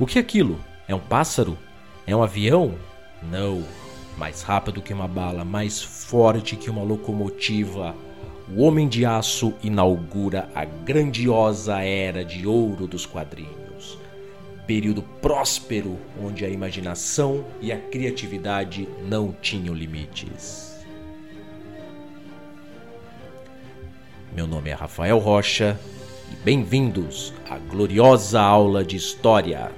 O que é aquilo? É um pássaro? É um avião? Não. Mais rápido que uma bala, mais forte que uma locomotiva. O Homem de Aço inaugura a grandiosa era de ouro dos quadrinhos. Período próspero onde a imaginação e a criatividade não tinham limites. Meu nome é Rafael Rocha e bem-vindos à gloriosa aula de História.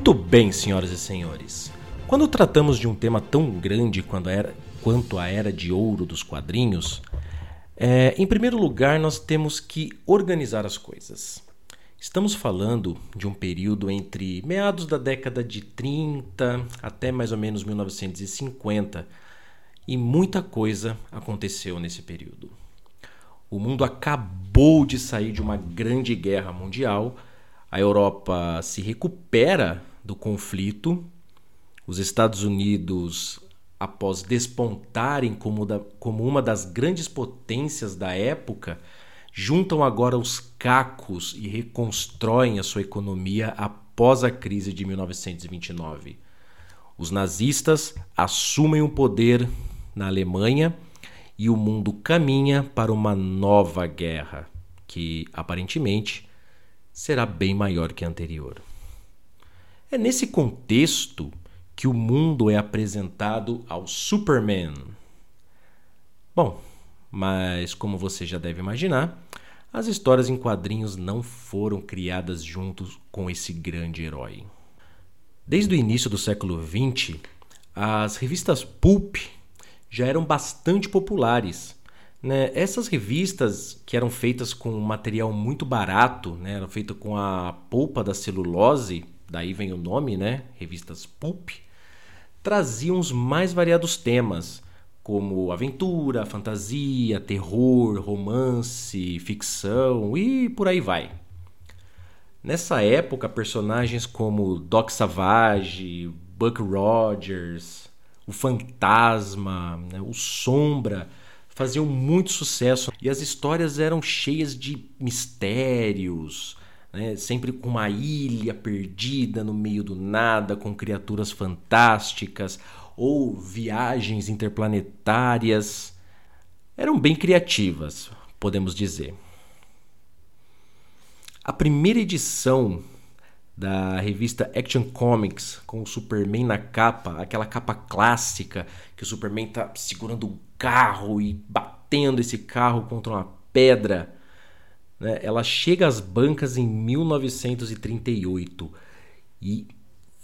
Muito bem, senhoras e senhores. Quando tratamos de um tema tão grande quanto a era, quanto a era de ouro dos quadrinhos, é, em primeiro lugar nós temos que organizar as coisas. Estamos falando de um período entre meados da década de 30 até mais ou menos 1950 e muita coisa aconteceu nesse período. O mundo acabou de sair de uma grande guerra mundial a Europa se recupera do conflito, os Estados Unidos, após despontarem como, da, como uma das grandes potências da época, juntam agora os cacos e reconstroem a sua economia após a crise de 1929. Os nazistas assumem o poder na Alemanha e o mundo caminha para uma nova guerra, que aparentemente será bem maior que a anterior. É nesse contexto que o mundo é apresentado ao Superman. Bom, mas como você já deve imaginar, as histórias em quadrinhos não foram criadas juntos com esse grande herói. Desde o início do século XX, as revistas pulp já eram bastante populares né? Essas revistas que eram feitas com material muito barato, né? eram feitas com a polpa da celulose, daí vem o nome, né? revistas pulp, traziam os mais variados temas, como aventura, fantasia, terror, romance, ficção e por aí vai. Nessa época, personagens como Doc Savage, Buck Rogers, o Fantasma, né? o Sombra faziam muito sucesso e as histórias eram cheias de mistérios, né? sempre com uma ilha perdida no meio do nada, com criaturas fantásticas ou viagens interplanetárias. Eram bem criativas, podemos dizer. A primeira edição da revista Action Comics com o Superman na capa, aquela capa clássica que o Superman está segurando um carro e batendo esse carro contra uma pedra. Né? Ela chega às bancas em 1938 e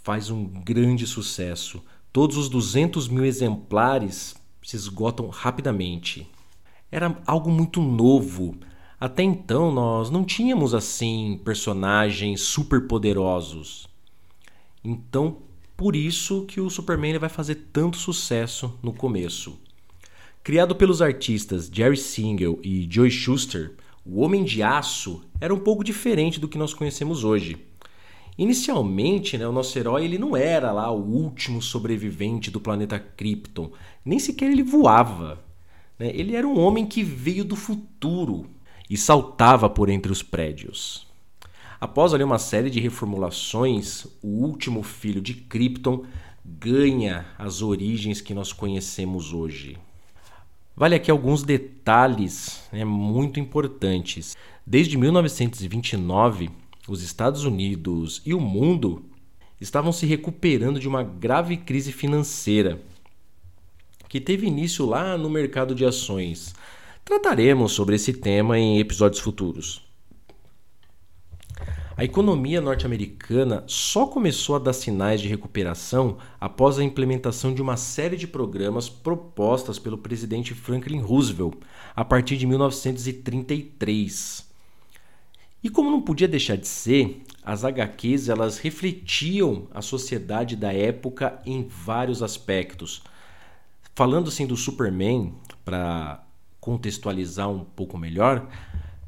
faz um grande sucesso. Todos os 200 mil exemplares se esgotam rapidamente. Era algo muito novo até então nós não tínhamos assim personagens super poderosos. Então, por isso que o Superman vai fazer tanto sucesso no começo. Criado pelos artistas Jerry Siegel e Joe Shuster, o Homem de Aço era um pouco diferente do que nós conhecemos hoje. Inicialmente, né, o nosso herói ele não era lá o último sobrevivente do planeta Krypton, nem sequer ele voava. Né? Ele era um homem que veio do futuro e saltava por entre os prédios. Após ali uma série de reformulações, o último filho de Krypton ganha as origens que nós conhecemos hoje. Vale aqui alguns detalhes né, muito importantes. Desde 1929, os Estados Unidos e o mundo estavam se recuperando de uma grave crise financeira que teve início lá no mercado de ações, Trataremos sobre esse tema em episódios futuros. A economia norte-americana só começou a dar sinais de recuperação após a implementação de uma série de programas propostas pelo presidente Franklin Roosevelt a partir de 1933. E como não podia deixar de ser, as HQs elas refletiam a sociedade da época em vários aspectos. Falando assim do Superman, para contextualizar um pouco melhor,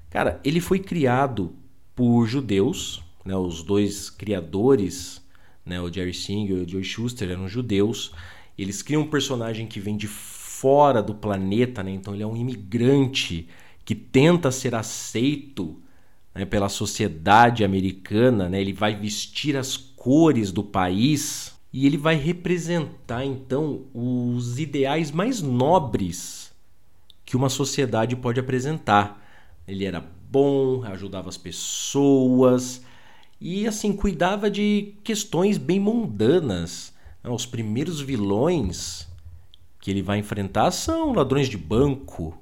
cara, ele foi criado por judeus, né, os dois criadores, né, o Jerry Singer e o Joe Schuster eram judeus. Eles criam um personagem que vem de fora do planeta, né, então ele é um imigrante que tenta ser aceito né, pela sociedade americana, né, ele vai vestir as cores do país e ele vai representar então os ideais mais nobres que uma sociedade pode apresentar. Ele era bom, ajudava as pessoas e assim cuidava de questões bem mundanas. Os primeiros vilões que ele vai enfrentar são ladrões de banco,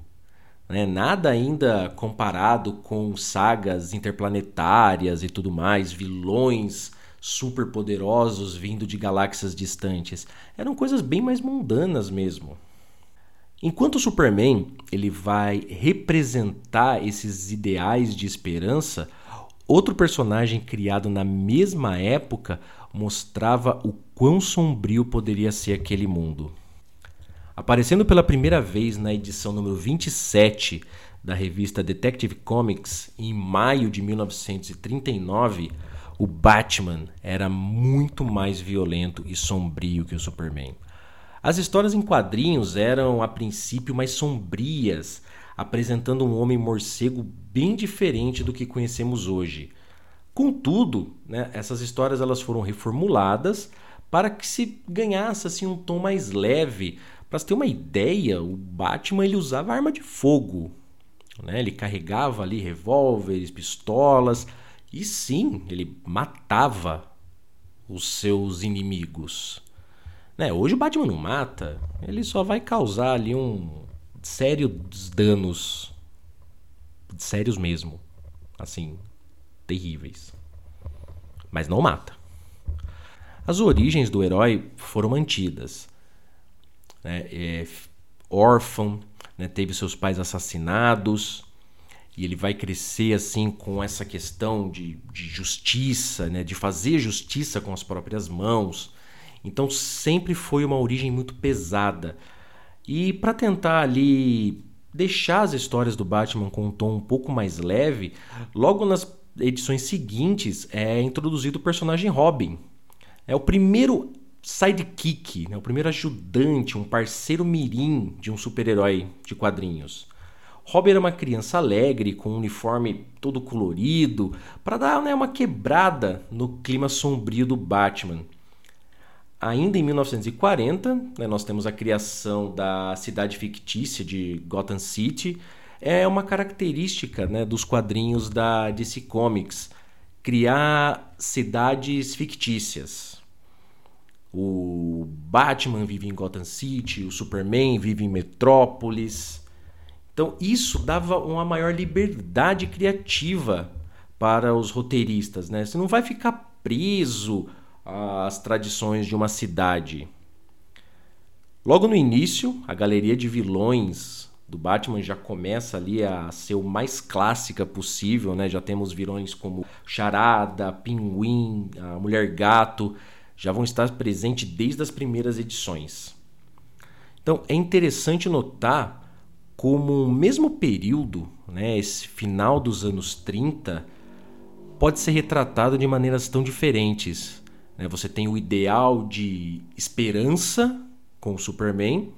né? nada ainda comparado com sagas interplanetárias e tudo mais, vilões super poderosos vindo de galáxias distantes. Eram coisas bem mais mundanas mesmo. Enquanto o Superman ele vai representar esses ideais de esperança, outro personagem criado na mesma época mostrava o quão sombrio poderia ser aquele mundo. Aparecendo pela primeira vez na edição número 27 da revista Detective Comics em maio de 1939, o Batman era muito mais violento e sombrio que o Superman. As histórias em quadrinhos eram a princípio mais sombrias, apresentando um homem morcego bem diferente do que conhecemos hoje. Contudo, né, essas histórias elas foram reformuladas para que se ganhasse assim, um tom mais leve. Para você ter uma ideia, o Batman ele usava arma de fogo. Né? Ele carregava ali revólveres, pistolas, e sim, ele matava os seus inimigos. Né? Hoje o Batman não mata, ele só vai causar ali um sérios danos, sérios mesmo, assim, terríveis. Mas não mata. As origens do herói foram mantidas. Né? É, órfão, né? teve seus pais assassinados, e ele vai crescer assim com essa questão de, de justiça, né? de fazer justiça com as próprias mãos. Então sempre foi uma origem muito pesada. E para tentar ali deixar as histórias do Batman com um tom um pouco mais leve, logo nas edições seguintes é introduzido o personagem Robin. É o primeiro sidekick, né? o primeiro ajudante, um parceiro mirim de um super-herói de quadrinhos. Robin era uma criança alegre, com um uniforme todo colorido, para dar né, uma quebrada no clima sombrio do Batman. Ainda em 1940, né, nós temos a criação da cidade fictícia de Gotham City. É uma característica né, dos quadrinhos da DC Comics criar cidades fictícias. O Batman vive em Gotham City, o Superman vive em Metrópolis. Então, isso dava uma maior liberdade criativa para os roteiristas. Né? Você não vai ficar preso as tradições de uma cidade. Logo no início, a galeria de vilões do Batman já começa ali a ser o mais clássica possível, né? Já temos vilões como Charada, Pinguim, a Mulher Gato, já vão estar presentes desde as primeiras edições. Então é interessante notar como o mesmo período, né, esse final dos anos 30, pode ser retratado de maneiras tão diferentes. Né? Você tem o ideal de esperança com o Superman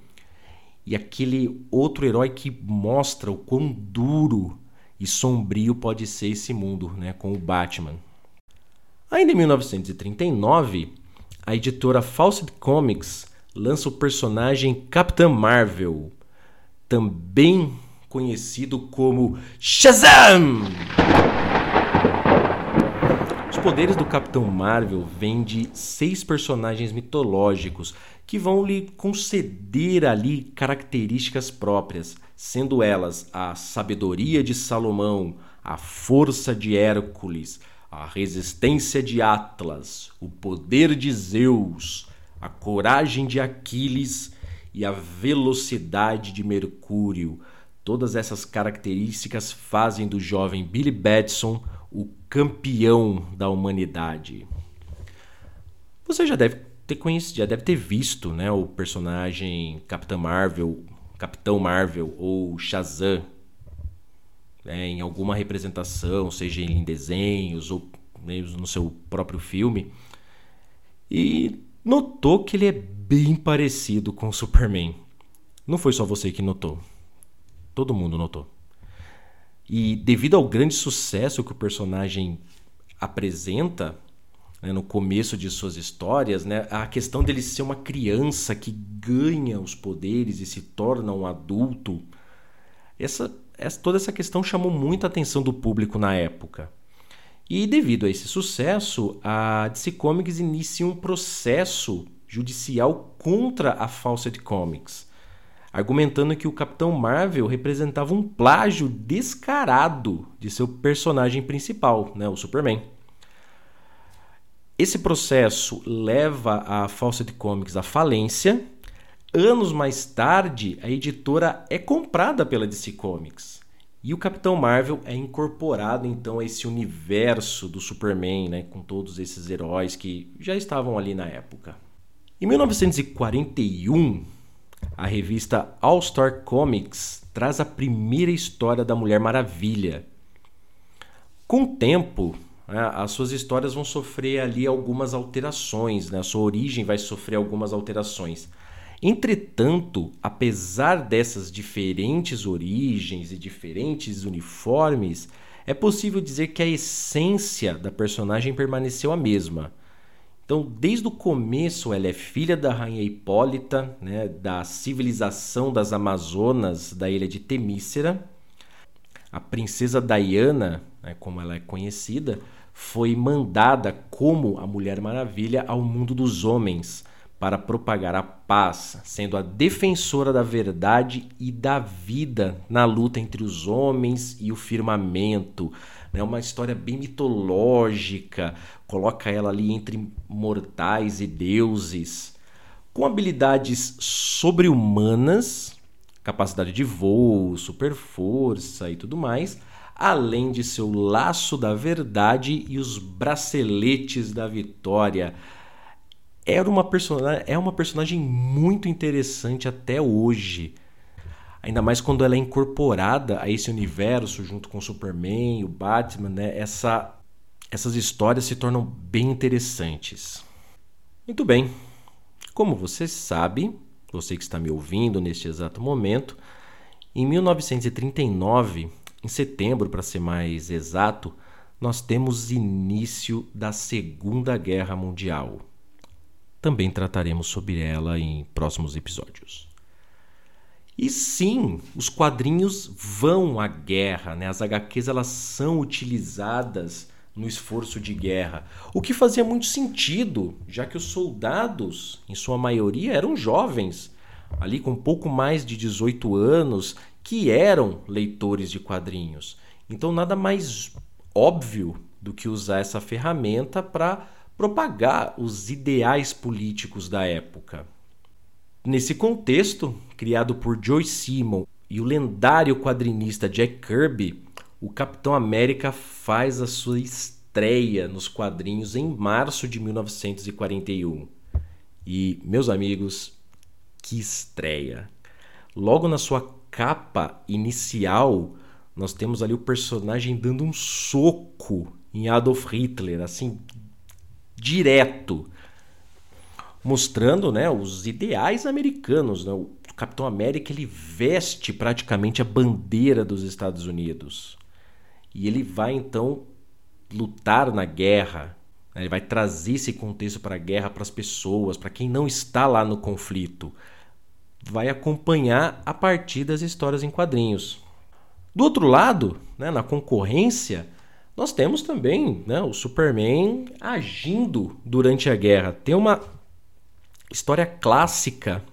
e aquele outro herói que mostra o quão duro e sombrio pode ser esse mundo né? com o Batman. Ainda em 1939, a editora Fawcett Comics lança o personagem Capitã Marvel, também conhecido como Shazam! Poderes do Capitão Marvel vêm de seis personagens mitológicos que vão lhe conceder ali características próprias, sendo elas a sabedoria de Salomão, a força de Hércules, a resistência de Atlas, o poder de Zeus, a coragem de Aquiles e a velocidade de Mercúrio. Todas essas características fazem do jovem Billy Batson campeão da humanidade. Você já deve ter conhecido, já deve ter visto, né, o personagem Capitã Marvel Capitão Marvel ou Shazam né, em alguma representação, seja em desenhos ou mesmo no seu próprio filme, e notou que ele é bem parecido com o Superman. Não foi só você que notou. Todo mundo notou. E devido ao grande sucesso que o personagem apresenta né, no começo de suas histórias, né, a questão dele ser uma criança que ganha os poderes e se torna um adulto, essa, essa toda essa questão chamou muita atenção do público na época. E devido a esse sucesso, a DC Comics inicia um processo judicial contra a Fawcett Comics, argumentando que o Capitão Marvel representava um plágio descarado de seu personagem principal, né, o Superman. Esse processo leva a Fawcett Comics à falência. Anos mais tarde, a editora é comprada pela DC Comics. E o Capitão Marvel é incorporado então a esse universo do Superman, né, com todos esses heróis que já estavam ali na época. Em 1941, a revista All Star Comics traz a primeira história da Mulher Maravilha. Com o tempo, né, as suas histórias vão sofrer ali algumas alterações, né? a sua origem vai sofrer algumas alterações. Entretanto, apesar dessas diferentes origens e diferentes uniformes, é possível dizer que a essência da personagem permaneceu a mesma. Então, desde o começo, ela é filha da rainha Hipólita, né, da civilização das Amazonas da ilha de Temícera. A princesa Diana, né, como ela é conhecida, foi mandada como a Mulher Maravilha ao mundo dos homens para propagar a paz, sendo a defensora da verdade e da vida na luta entre os homens e o firmamento. É uma história bem mitológica, coloca ela ali entre mortais e deuses, com habilidades sobre-humanas, capacidade de voo, super força e tudo mais, além de seu laço da verdade e os braceletes da vitória. Era uma personagem, é uma personagem muito interessante até hoje. Ainda mais quando ela é incorporada a esse universo junto com o Superman, o Batman, né? Essa, essas histórias se tornam bem interessantes. Muito bem. Como você sabe, você que está me ouvindo neste exato momento, em 1939, em setembro para ser mais exato, nós temos início da Segunda Guerra Mundial. Também trataremos sobre ela em próximos episódios. E sim, os quadrinhos vão à guerra, né? As HQs elas são utilizadas no esforço de guerra, o que fazia muito sentido, já que os soldados, em sua maioria, eram jovens, ali com pouco mais de 18 anos, que eram leitores de quadrinhos. Então nada mais óbvio do que usar essa ferramenta para propagar os ideais políticos da época. Nesse contexto, criado por Joe Simon e o lendário quadrinista Jack Kirby, o Capitão América faz a sua estreia nos quadrinhos em março de 1941. E, meus amigos, que estreia! Logo na sua capa inicial, nós temos ali o personagem dando um soco em Adolf Hitler, assim, direto, mostrando né, os ideais americanos. Né? O Capitão América ele veste praticamente a bandeira dos Estados Unidos. E ele vai então lutar na guerra. Né? Ele vai trazer esse contexto para a guerra para as pessoas, para quem não está lá no conflito. Vai acompanhar a partir das histórias em quadrinhos. Do outro lado, né, na concorrência, nós temos também né, o Superman agindo durante a guerra. Tem uma história clássica,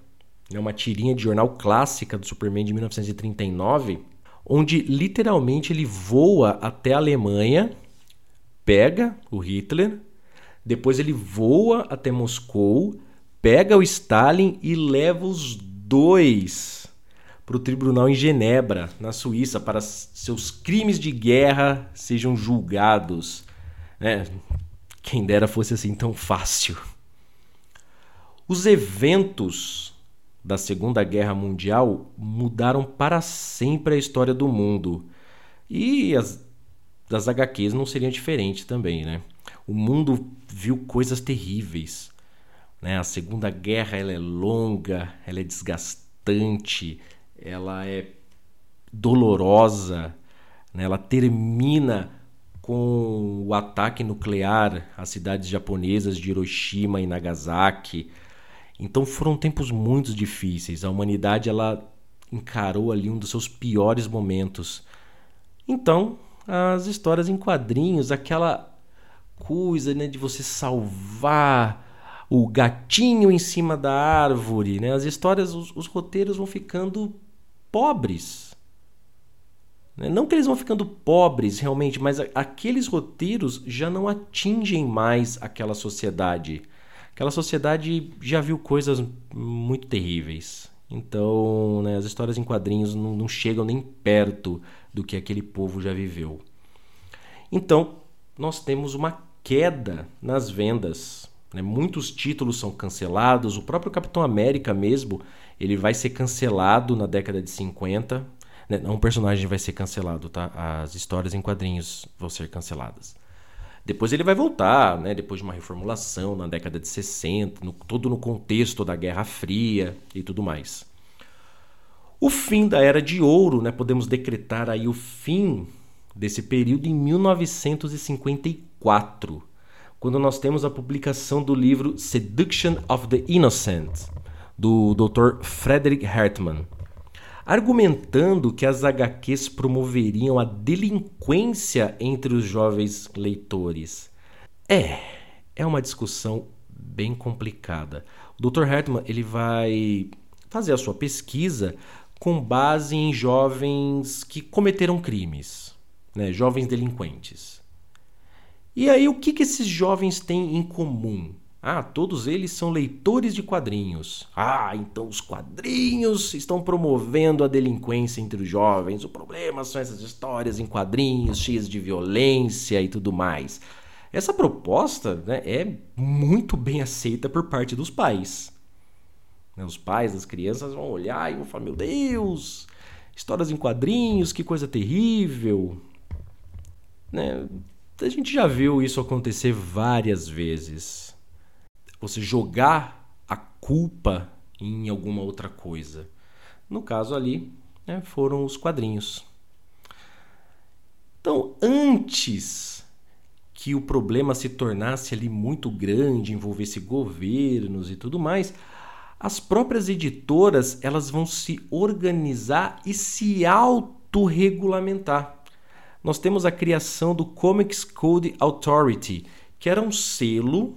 né, uma tirinha de jornal clássica do Superman de 1939, onde literalmente ele voa até a Alemanha, pega o Hitler, depois ele voa até Moscou, pega o Stalin e leva os dois para o tribunal em Genebra, na Suíça, para seus crimes de guerra sejam julgados. É, quem dera fosse assim tão fácil. Os eventos da Segunda Guerra Mundial mudaram para sempre a história do mundo. E as das HQs não seriam diferentes também, né? O mundo viu coisas terríveis. Né? A Segunda Guerra ela é longa, ela é desgastante, ela é dolorosa, né? ela termina com o ataque nuclear às cidades japonesas de Hiroshima e Nagasaki. Então foram tempos muito difíceis. A humanidade ela encarou ali um dos seus piores momentos. Então, as histórias em quadrinhos, aquela coisa né, de você salvar o gatinho em cima da árvore, né? As histórias, os, os roteiros vão ficando pobres. Né? Não que eles vão ficando pobres realmente, mas aqueles roteiros já não atingem mais aquela sociedade. Aquela sociedade já viu coisas muito terríveis. Então, né, as histórias em quadrinhos não, não chegam nem perto do que aquele povo já viveu. Então, nós temos uma queda nas vendas. Né? Muitos títulos são cancelados. O próprio Capitão América mesmo, ele vai ser cancelado na década de 50. Né? Um personagem vai ser cancelado, tá? As histórias em quadrinhos vão ser canceladas. Depois ele vai voltar, né? depois de uma reformulação na década de 60, no, todo no contexto da Guerra Fria e tudo mais. O fim da Era de Ouro, né? podemos decretar aí o fim desse período em 1954, quando nós temos a publicação do livro Seduction of the Innocent, do Dr. Frederick Hartman argumentando que as HQs promoveriam a delinquência entre os jovens leitores. É, é uma discussão bem complicada. O Dr. Hartman ele vai fazer a sua pesquisa com base em jovens que cometeram crimes, né? jovens delinquentes. E aí, o que, que esses jovens têm em comum? Ah, todos eles são leitores de quadrinhos. Ah, então os quadrinhos estão promovendo a delinquência entre os jovens. O problema são essas histórias em quadrinhos cheias de violência e tudo mais. Essa proposta né, é muito bem aceita por parte dos pais. Né, os pais das crianças vão olhar e vão falar: Meu Deus, histórias em quadrinhos, que coisa terrível. Né? A gente já viu isso acontecer várias vezes você jogar a culpa em alguma outra coisa. No caso ali, né, foram os quadrinhos. Então, antes que o problema se tornasse ali muito grande, envolvesse governos e tudo mais, as próprias editoras elas vão se organizar e se autorregulamentar. Nós temos a criação do Comics Code Authority, que era um selo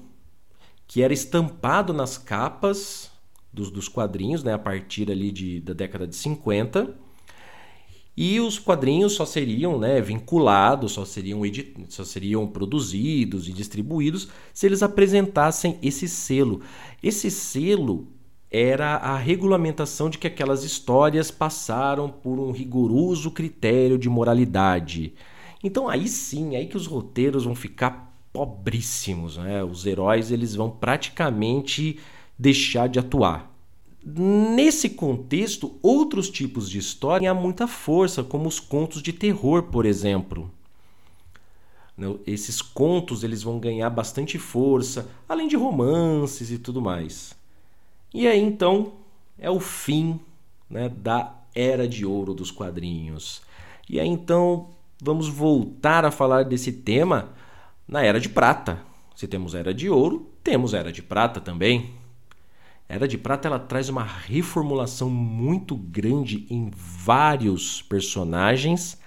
que era estampado nas capas dos, dos quadrinhos, né, a partir ali de, da década de 50. E os quadrinhos só seriam né, vinculados, só seriam, só seriam produzidos e distribuídos se eles apresentassem esse selo. Esse selo era a regulamentação de que aquelas histórias passaram por um rigoroso critério de moralidade. Então aí sim, aí que os roteiros vão ficar pobríssimos. Né? Os heróis eles vão praticamente deixar de atuar. Nesse contexto, outros tipos de história têm muita força, como os contos de terror, por exemplo. Esses contos eles vão ganhar bastante força, além de romances e tudo mais. E aí então é o fim né, da era de ouro dos quadrinhos. E aí então vamos voltar a falar desse tema na Era de Prata. Se temos Era de Ouro, temos Era de Prata também. Era de Prata ela traz uma reformulação muito grande em vários personagens,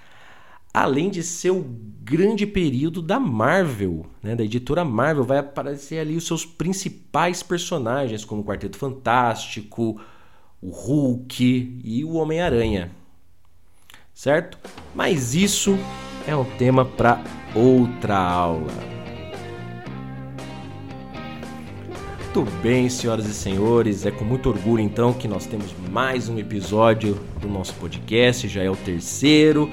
além de ser o grande período da Marvel, né, da editora Marvel. Vai aparecer ali os seus principais personagens, como o Quarteto Fantástico, o Hulk e o Homem-Aranha. Certo? Mas isso é um tema para outra aula. Muito bem, senhoras e senhores, é com muito orgulho então que nós temos mais um episódio do nosso podcast, já é o terceiro,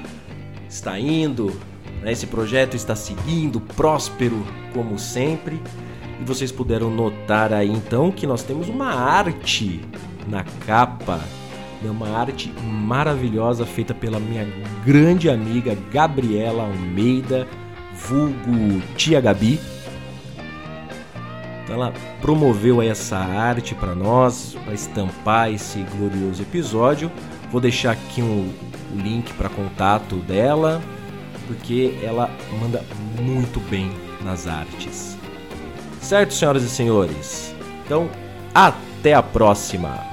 está indo, né? esse projeto está seguindo, próspero como sempre, e vocês puderam notar aí então que nós temos uma arte na capa. É uma arte maravilhosa feita pela minha grande amiga Gabriela Almeida, vulgo Tia Gabi. Ela promoveu essa arte para nós, para estampar esse glorioso episódio. Vou deixar aqui um, o link para contato dela, porque ela manda muito bem nas artes. Certo, senhoras e senhores? Então, até a próxima!